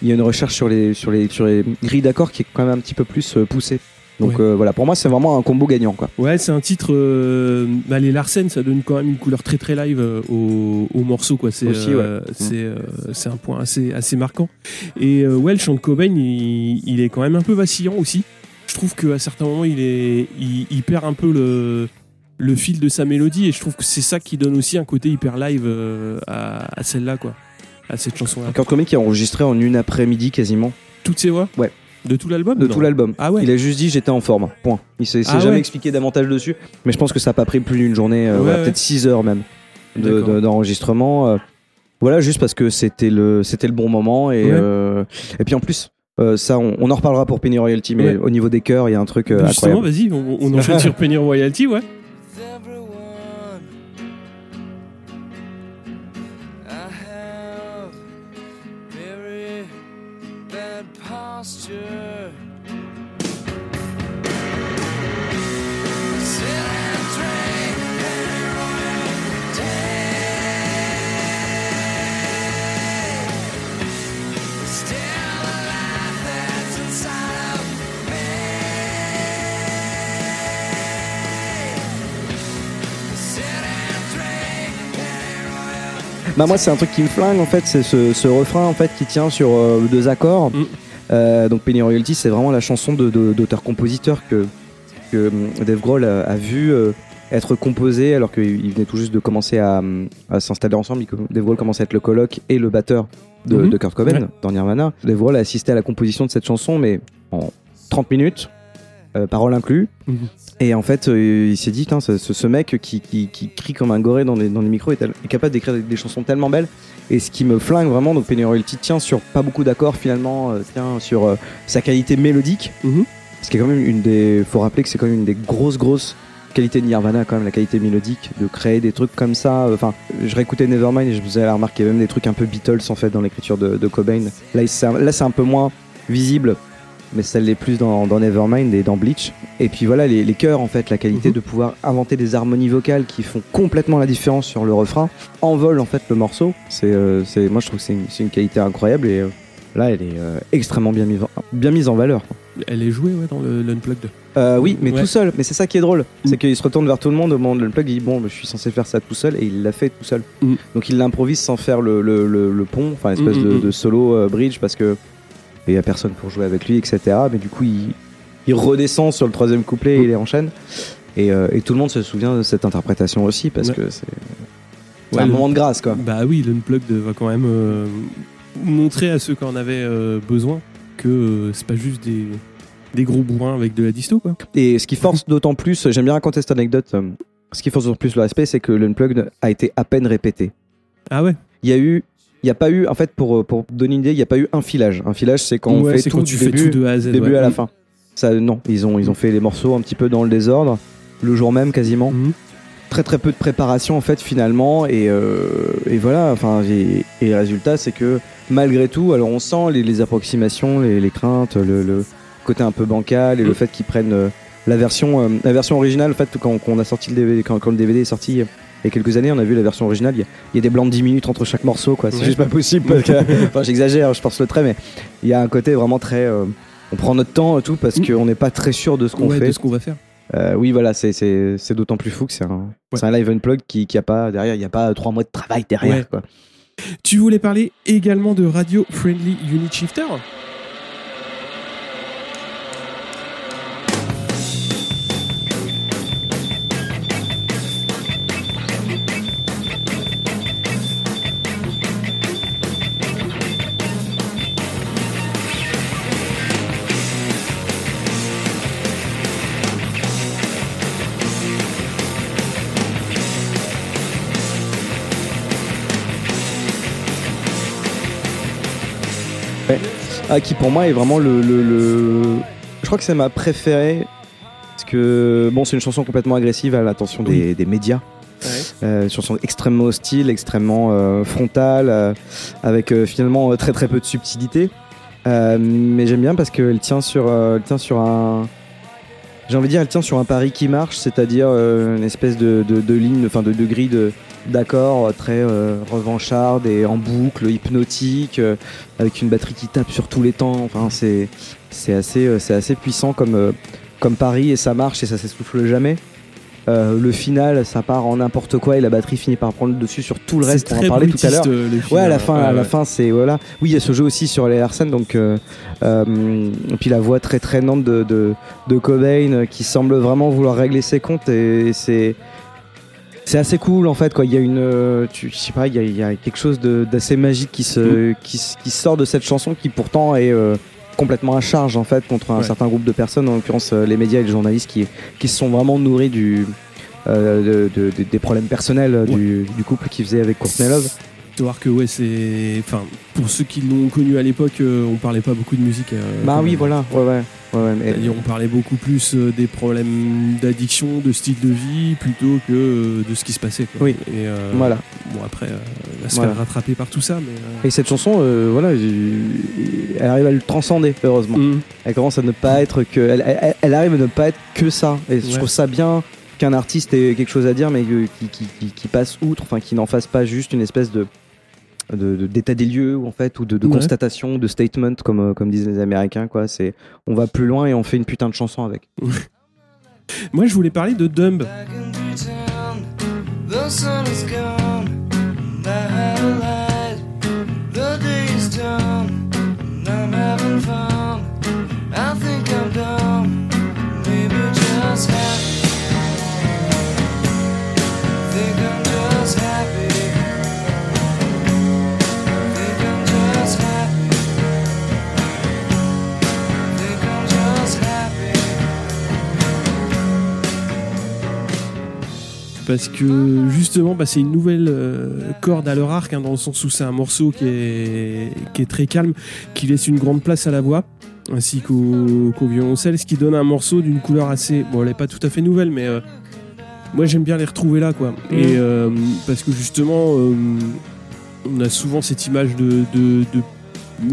il y a une recherche sur les sur les sur les grilles d'accords qui est quand même un petit peu plus poussée. Donc Ouais. euh, voilà, pour moi c'est vraiment un combo gagnant quoi. Ouais, c'est un titre. euh, bah, les Larsen, ça donne quand même une couleur très très live euh, au, au morceau, quoi. C'est euh, c'est c'est un point assez assez marquant. Et ouais, le chant de Cobain, il, il est quand même un peu vacillant aussi. Je trouve qu'à certains moments, il est il, il perd un peu le le fil de sa mélodie et je trouve que c'est ça qui donne aussi un côté hyper live euh, à, à celle-là, quoi, à cette chanson-là. Kurt Cobain qui a enregistré en une après-midi quasiment Toutes ces voix. Ouais. De tout l'album. de non tout l'album. Ah ouais. Il a juste dit j'étais en forme. Point. Il s'est s'est Ah jamais ouais. expliqué davantage dessus, mais je pense que ça n'a pas pris plus d'une journée, euh, Ouais, voilà, ouais. peut-être 6 heures même de- D'accord. de- d'enregistrement. euh, voilà, juste parce que c'était le c'était le bon moment et euh, et puis en plus. ça, on, on en reparlera pour Penny Royalty, mais au niveau des chœurs, il y a un truc Justement, vas-y, on, on enchaîne sur Penny Royalty, ouais. Bah moi, c'est un truc qui me flingue en fait, c'est ce, ce refrain en fait qui tient sur euh, deux accords. Mm. Euh, donc Penny Royalty, c'est vraiment la chanson de- de- d'auteur-compositeur que, que hum, Dave Grohl a, a vu euh, être composée alors qu'il venait tout juste de commencer à, à s'installer ensemble. Dave Grohl commençait à être le coloc et le batteur de, Mhm. de Kurt Cobain Ouais. dans Nirvana. Dave Grohl a assisté à la composition de cette chanson, mais en 30 minutes. Euh, paroles inclus. Mhm. Et en fait, euh, il s'est dit, ce, ce- mec qui, qui, qui crie comme un goré dans les, dans les micros est, tel- est capable d'écrire des, des chansons tellement belles. Et ce qui me flingue vraiment, donc Penny Royalty tient sur pas beaucoup d'accords finalement, euh, tient sur euh, sa qualité mélodique. Mhm. Ce qui est quand même une des. Faut rappeler que c'est quand même une des grosses, grosses qualités de Nirvana, quand même, la qualité mélodique, de créer des trucs comme ça. Enfin, je réécoutais Nevermind et je vous avais remarqué même des trucs un peu Beatles en fait dans l'écriture de, de Cobain. Là, il- c'est un- là, c'est un peu moins visible, mais ça l'est plus dans, dans Nevermind et dans Bleach. Et puis voilà, les, les chœurs en fait, la qualité Mhm. de pouvoir inventer des harmonies vocales qui font complètement la différence sur le refrain, envole en fait le morceau. C'est, euh, c'est, moi je trouve que c'est une, c'est une qualité incroyable et euh, là, elle est euh, extrêmement bien mise, en- bien mise en valeur. quoi. Elle est jouée ouais, dans le l'Unplugged. Oui, mais Ouais. tout seul. Mais c'est ça qui est drôle. C'est Mm. qu'il se retourne vers tout le monde au moment de l'unplug. Il dit Bon, je suis censé faire ça tout seul. Et il l'a fait tout seul. Mm. Donc il l'improvise sans faire le, le, le- le pont, enfin, espèce Mm, de, de solo bridge parce que il n'y a personne pour jouer avec lui, etc. Mais du coup, il, il redescend sur le troisième couplet et il les enchaîne. Et, euh, et tout le monde se souvient de cette interprétation aussi parce Ouais. que c'est Ouais, un moment de grâce, quoi. Bah oui, l'Unplugged va quand même euh, montrer à ceux qui en avaient euh, besoin que c'est pas juste des, des gros bourrins avec de la disto quoi. Et ce qui force d'autant plus, j'aime bien raconter cette anecdote, ce qui force d'autant plus le respect, c'est que l'unplugged a été à peine répété. Ah ouais il y a eu il n'y a pas eu en fait pour pour donner une idée il n'y a pas eu un filage un filage c'est quand on fait tout quand du tu fais début, tout de A à Z. début ouais. à la fin ça non ils ont ils ont fait les morceaux un petit peu dans le désordre le jour même quasiment Mhm. très très peu de préparation en fait finalement et, euh, et voilà enfin et, et le résultat c'est que malgré tout alors on sent les, les approximations les, les craintes le, le côté un peu bancal et le Mhm. fait qu'ils prennent euh, la version euh, la version originale en fait quand, quand on a sorti le DVD quand, quand le DVD est sorti euh, il y a quelques années on a vu la version originale il y a, il y a des blancs de 10 minutes entre chaque morceau quoi c'est Ouais. juste pas possible parce que enfin j'exagère je pense le trait mais il y a un côté vraiment très euh, on prend notre temps et tout parce Mhm. qu'on n'est pas très sûr de ce qu'on Ouais, fait de ce qu'on va faire. euh, oui, voilà, c'est- d'autant plus fou que c'est un, Ouais. un live unplug qui, qui a pas derrière, il n'y a pas trois mois de travail derrière. Quoi. Tu voulais parler également de Radio Friendly Unit Shifter? Ah, qui pour moi est vraiment le, le, le- Je crois que c'est ma préférée. Parce que, bon, c'est une chanson complètement agressive à l'attention des, des médias. Euh, une chanson extrêmement hostile, extrêmement euh, frontale, euh, avec finalement très très peu de subtilité. Mais j'aime bien parce qu'elle tient sur, elle tient sur un. J'ai envie de dire, elle tient sur un pari qui marche, c'est-à-dire une espèce de, de, de ligne, enfin de, de grille de- d'accords euh, très euh, revancharde et en boucle, hypnotique, euh, avec une batterie qui tape sur tous les temps. Enfin, c'est c'est assez, euh, c'est assez puissant comme, euh, comme pari et ça marche et ça s'essouffle jamais. Euh, le final, ça part en n'importe quoi et la batterie finit par prendre le dessus sur tout le reste. On en parlait tout à l'heure. Ouais, à la fin, Ouais, à la ouais. fin, c'est voilà. Oui, il y a ce jeu aussi sur les Larsen, donc euh, euh, et puis la voix très traînante de, de de Cobain qui semble vraiment vouloir régler ses comptes et c'est c'est assez cool en fait quoi. Il y a une, tu, je sais pas, il y a, il y a quelque chose d'assez magique qui se qui, qui sort de cette chanson qui pourtant est euh, complètement à charge en fait contre un Ouais. certain groupe de personnes, en l'occurrence euh, les médias et les journalistes qui qui se sont vraiment nourris du euh, de- de- de- des problèmes personnels du, du couple qu'ils faisaient avec Courtney Love. Voir que ouais, c'est. Enfin, pour ceux qui l'ont connu à l'époque, euh, on parlait pas beaucoup de musique. euh, Bah oui, même. voilà, ouais, ouais. ouais, ouais, on parlait beaucoup plus euh, des problèmes d'addiction, de style de vie, plutôt que euh, de ce qui se passait. quoi. Oui. Et euh, Voilà. Bon, après, euh, elle se Voilà. rattraper par tout ça, mais. euh, Et cette chanson, voilà, il- elle arrive à le transcender, heureusement. hum, Elle commence à ne pas être que. Elle, elle- elle arrive à ne pas être que ça. Et je Ouais. trouve ça bien qu'un artiste ait quelque chose à dire, mais qui, qui, qui- qui passe outre, enfin, qui n'en fasse pas juste une espèce de de- de- d'état des lieux en fait ou de, de Ouais. constatation de statement comme euh, comme disent les américains quoi c'est on va plus loin et on fait une putain de chanson avec Moi, je voulais parler de Dumb. Back in town, the sun is gone. and parce que justement, bah, c'est une nouvelle euh, corde à leur arc, hein, dans le sens où c'est un morceau qui est, qui est très calme, qui laisse une grande place à la voix, ainsi qu'au violoncelle, ce qui donne un morceau d'une couleur assez. Bon, elle n'est pas tout à fait nouvelle, mais euh, moi j'aime bien les retrouver là, quoi. Et euh, parce que justement, on a souvent cette image de. de, de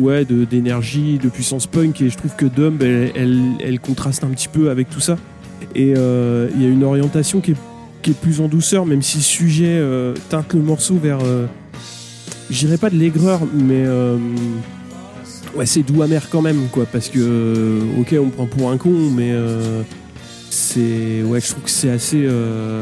ouais d'énergie de, puissance punk et je trouve que Dumb elle, elle, elle contraste un petit peu avec tout ça et euh, il y a une orientation qui est, qui est plus en douceur, même si le sujet euh, teinte le morceau vers. euh, je dirais pas de l'aigreur, mais. euh, ouais, c'est doux amer quand même, quoi. Parce que, ok, on me prend pour un con, mais. c'est. Ouais, je trouve que c'est assez. euh,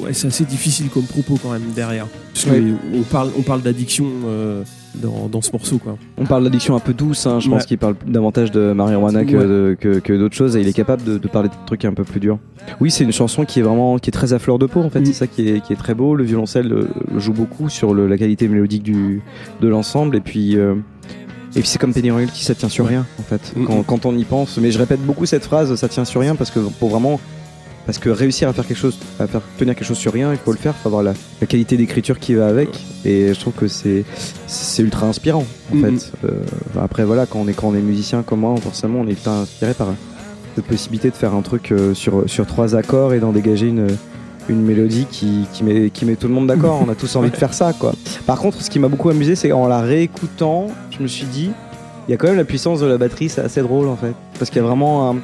ouais, c'est assez difficile comme propos quand même derrière. Parce Ouais. qu'on parle, on parle d'addiction euh, dans, dans ce morceau, quoi. On parle d'addiction un peu douce, hein, je Ouais. pense qu'il parle davantage de marijuana que, Ouais. de- que, que d'autres choses et il est capable de, de parler de trucs un peu plus durs. Oui, c'est une chanson qui est vraiment qui est très à fleur de peau en fait, Mm. c'est ça qui est, qui est très beau. Le violoncelle euh, joue beaucoup sur le- la qualité mélodique du, de l'ensemble et puis. euh, et puis c'est comme Penny Royalty, ça tient sur rien en fait, Mm, quand, mm. quand on y pense. Mais je répète beaucoup cette phrase, ça tient sur rien, parce que pour vraiment, parce que réussir à faire quelque chose, à faire tenir quelque chose sur rien, il faut le faire, il faut avoir la, la qualité d'écriture qui va avec. Et je trouve que c'est c'est ultra inspirant en Mm, fait. Euh, après voilà, quand on est quand on est musicien comme moi, forcément on est ultra inspiré par cette possibilité de faire un truc euh, sur sur trois accords et d'en dégager une une mélodie qui, qui, met, qui met tout le monde d'accord. On a tous envie de faire ça, quoi. Par contre, ce qui m'a beaucoup amusé, c'est en la réécoutant, je me suis dit, il y a quand même la puissance de la batterie, c'est assez drôle en fait. Parce qu'il y a vraiment un,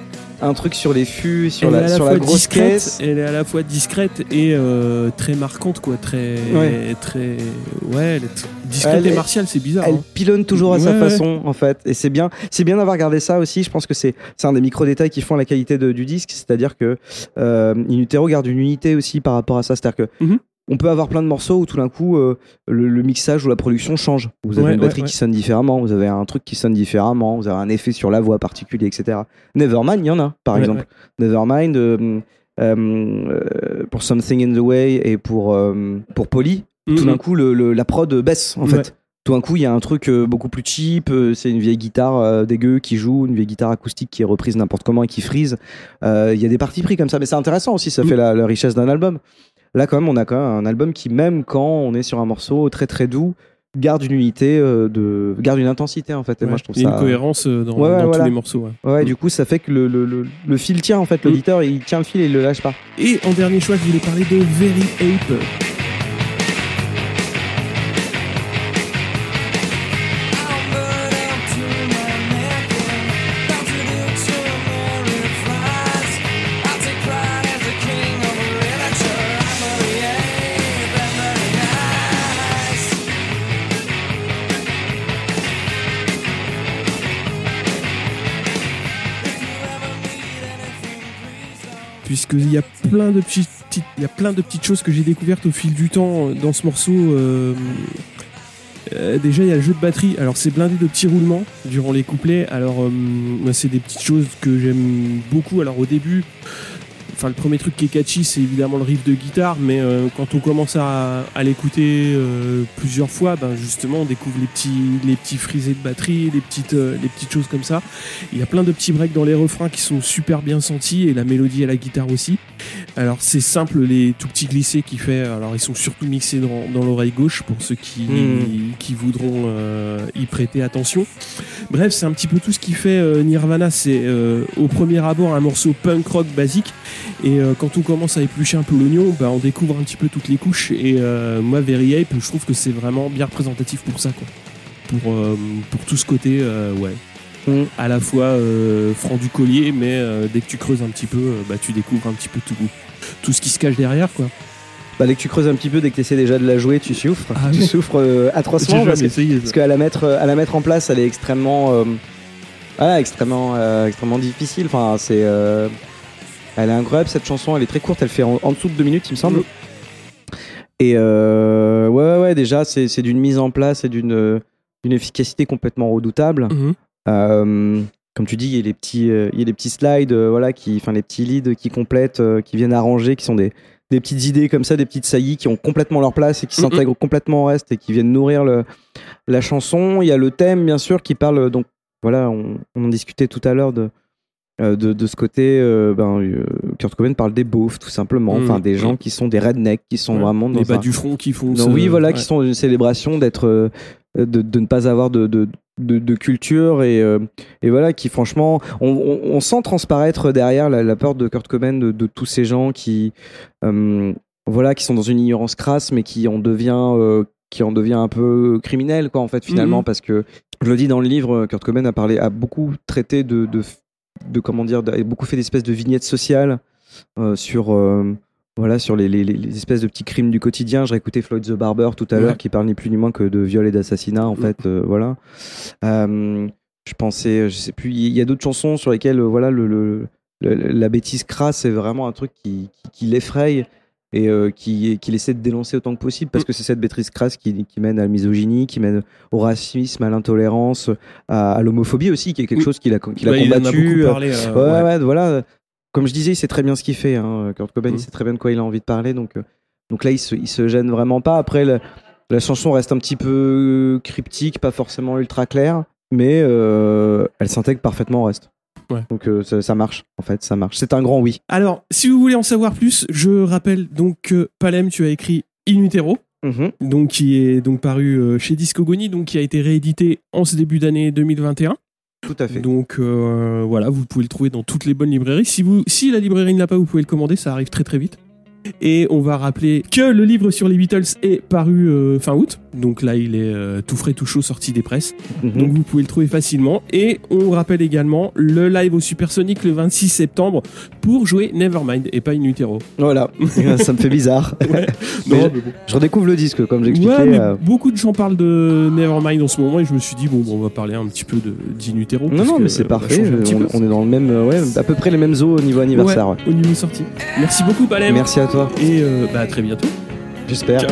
un truc sur les fûts, sur elle est la, à sur la grosse discrète, caisse. elle est à la fois discrète et euh, très marquante, quoi. Très, Ouais. très, ouais, elle est tr- discrète Elle et martiale, c'est bizarre. Elle hein. pilonne toujours à sa Ouais, façon en fait et c'est bien c'est bien d'avoir gardé ça aussi je pense que c'est c'est un des micro détails qui font la qualité de- du disque c'est-à-dire que euh, In Utero garde une unité aussi par rapport à ça c'est-à-dire que Mhm. On peut avoir plein de morceaux où tout d'un coup euh, le, le mixage ou la production change. Vous avez Ouais, une batterie ouais, qui sonne différemment vous avez un truc qui sonne différemment vous avez un effet sur la voix particulier etc Nevermind il y en a par exemple. Nevermind euh, euh, pour Something in the Way et pour pour Polly tout d'un coup le, le- la prod baisse en fait. Tout d'un coup il y a un truc beaucoup plus cheap c'est une vieille guitare dégueu qui joue une vieille guitare acoustique qui est reprise n'importe comment et qui frise. Il y a des parties pris comme ça mais c'est intéressant aussi ça Mm. fait la, la richesse d'un album là quand même on a quand même un album qui même quand on est sur un morceau très très doux garde une unité euh, de garde une intensité en fait et Ouais. moi je trouve Il y a ça une cohérence euh, dans, Ouais, ouais, dans voilà. tous les morceaux. ouais. ouais du coup ça fait que le, le, le, le fil tient en fait Mm. l'auditeur il tient le fil et il le lâche pas Et en dernier choix, je voulais parler de Very Ape. Puisqu'il y a plein de petites, il y a plein de petites choses que j'ai découvertes au fil du temps euh, dans ce morceau. euh, euh, déjà, il y a le jeu de batterie. Alors, c'est blindé de petits roulements durant les couplets. Alors, c'est des petites choses que j'aime beaucoup. Alors, au début, enfin, le premier truc qui est catchy, c'est évidemment le riff de guitare. Mais euh, quand on commence à, à l'écouter euh, plusieurs fois, ben, justement, on découvre les petits, les petits frisés de batterie, les petites, euh, les petites choses comme ça. Il y a plein de petits breaks dans les refrains qui sont super bien sentis et la mélodie et la guitare aussi. Alors c'est simple les tout petits glissés qu'il fait. Alors ils sont surtout mixés dans, dans l'oreille gauche pour ceux qui, Mm. qui voudront euh, y prêter attention. Bref, c'est un petit peu tout ce qui fait euh, Nirvana. C'est euh, au premier abord un morceau punk rock basique et euh, quand on commence à éplucher un peu l'oignon, bah, on découvre un petit peu toutes les couches. Et moi, Very Ape, je trouve que c'est vraiment bien représentatif pour ça, quoi. Pour, pour tout ce côté, euh, ouais Mm. à la fois franc du collier, mais dès que tu creuses un petit peu, bah, tu découvres un petit peu tout, tout ce qui se cache derrière. Quoi. Bah, dès que tu creuses un petit peu dès que tu essaies déjà de la jouer tu souffres Ah tu oui. souffres euh, atrocement parce que essayé. Parce qu'à la mettre, euh, à la mettre en place, elle est extrêmement, euh, voilà, extrêmement, euh, extrêmement difficile. Enfin, c'est, elle est incroyable cette chanson. Elle est très courte. Elle fait en, en dessous de deux minutes, il me semble. Et ouais, ouais, ouais, déjà, c'est, c'est d'une mise en place et d'une, d'une efficacité complètement redoutable. Mhm. Comme tu dis, il y a les petits, euh, il y a les petits slides, euh, voilà, qui, enfin les petits leads qui complètent, euh, qui viennent arranger, qui sont des, des petites idées comme ça, des petites saillies qui ont complètement leur place et qui Mhm. s'intègrent complètement au reste et qui viennent nourrir le, la chanson. Il y a le thème, bien sûr, qui parle. Donc voilà, on, on en discutait tout à l'heure de euh, de, de ce côté, euh, ben, euh, Kurt Cobain parle des beaufs, tout simplement. Enfin, des gens qui sont des rednecks, qui sont Ouais. vraiment dans Les bas un- du front qui font. non, ce- oui, voilà, ouais. qui sont une célébration d'être, euh, de, de ne pas avoir de, de, de, de culture et, euh, et voilà, qui franchement, on, on, on sent transparaître derrière la, la peur de Kurt Cobain de, de tous ces gens qui, euh, voilà, qui sont dans une ignorance crasse, mais qui en devient, euh, qui en devient un peu criminel, quoi, en fait, finalement, Mhm. parce que je le dis dans le livre, Kurt Cobain a parlé, a beaucoup traité de, de, de comment dire, a beaucoup fait d'espèces de vignettes sociales sur. Voilà, sur les, les- les- les espèces de petits crimes du quotidien. Je réécoutais Floyd the Barber tout à l'heure, qui parle ni plus ni moins que de viol et d'assassinat, en Mhm. fait. euh, voilà. Euh, je pensais, je sais plus, il y a d'autres chansons sur lesquelles, euh, voilà, le, le- le- la bêtise crasse, c'est vraiment un truc qui, qui, qui l'effraie et euh, qui, qu'il essaie de dénoncer autant que possible, parce que c'est cette bêtise crasse qui, qui mène à la misogynie, qui mène au racisme, à l'intolérance, à, à l'homophobie aussi, qui est quelque chose qu'il a, qu'il a Ouais, il en a combattu. beaucoup parlé. euh, ouais. ouais, voilà. Comme je disais, il sait très bien ce qu'il fait. Hein. Kurt Cobain, il sait très bien de quoi il a envie de parler. Donc, euh, donc là, il se, il se gêne vraiment pas. Après, la chanson reste un petit peu cryptique, pas forcément ultra claire, mais euh, elle s'intègre parfaitement au reste. Ouais. Donc euh, ça, ça marche, en fait, ça marche. C'est un grand oui. Alors, si vous voulez en savoir plus, je rappelle donc que Palem, tu as écrit In Utero, Mhm. donc qui est donc paru euh, chez Discogony, donc qui a été réédité en ce début d'année 2021. Tout à fait. Donc euh, voilà, vous pouvez le trouver dans toutes les bonnes librairies. Si, la librairie ne l'a pas, vous pouvez le commander, ça arrive très très vite. Et on va rappeler que le livre sur les Beatles est paru euh, fin août. Donc là, il est euh, tout frais, tout chaud, sorti des presses. Mhm. Donc vous pouvez le trouver facilement. Et on rappelle également le live au Supersonic le 26 septembre pour jouer Nevermind et pas In Utero. Voilà, ça me fait bizarre. Ouais. Mais Non, je- mais bon. Je redécouvre le disque, comme j'expliquais. Ouais, euh, beaucoup de gens parlent de Nevermind en ce moment et je me suis dit, bon, bon, on va parler un petit peu de d'In Utero. Non, non, mais c'est euh, parfait. petit On, est dans le même, euh, ouais, à peu près les mêmes eaux au niveau anniversaire. au niveau sortie. Merci beaucoup, Palem. Merci à toi, Et euh, bah, à très bientôt. j'espère.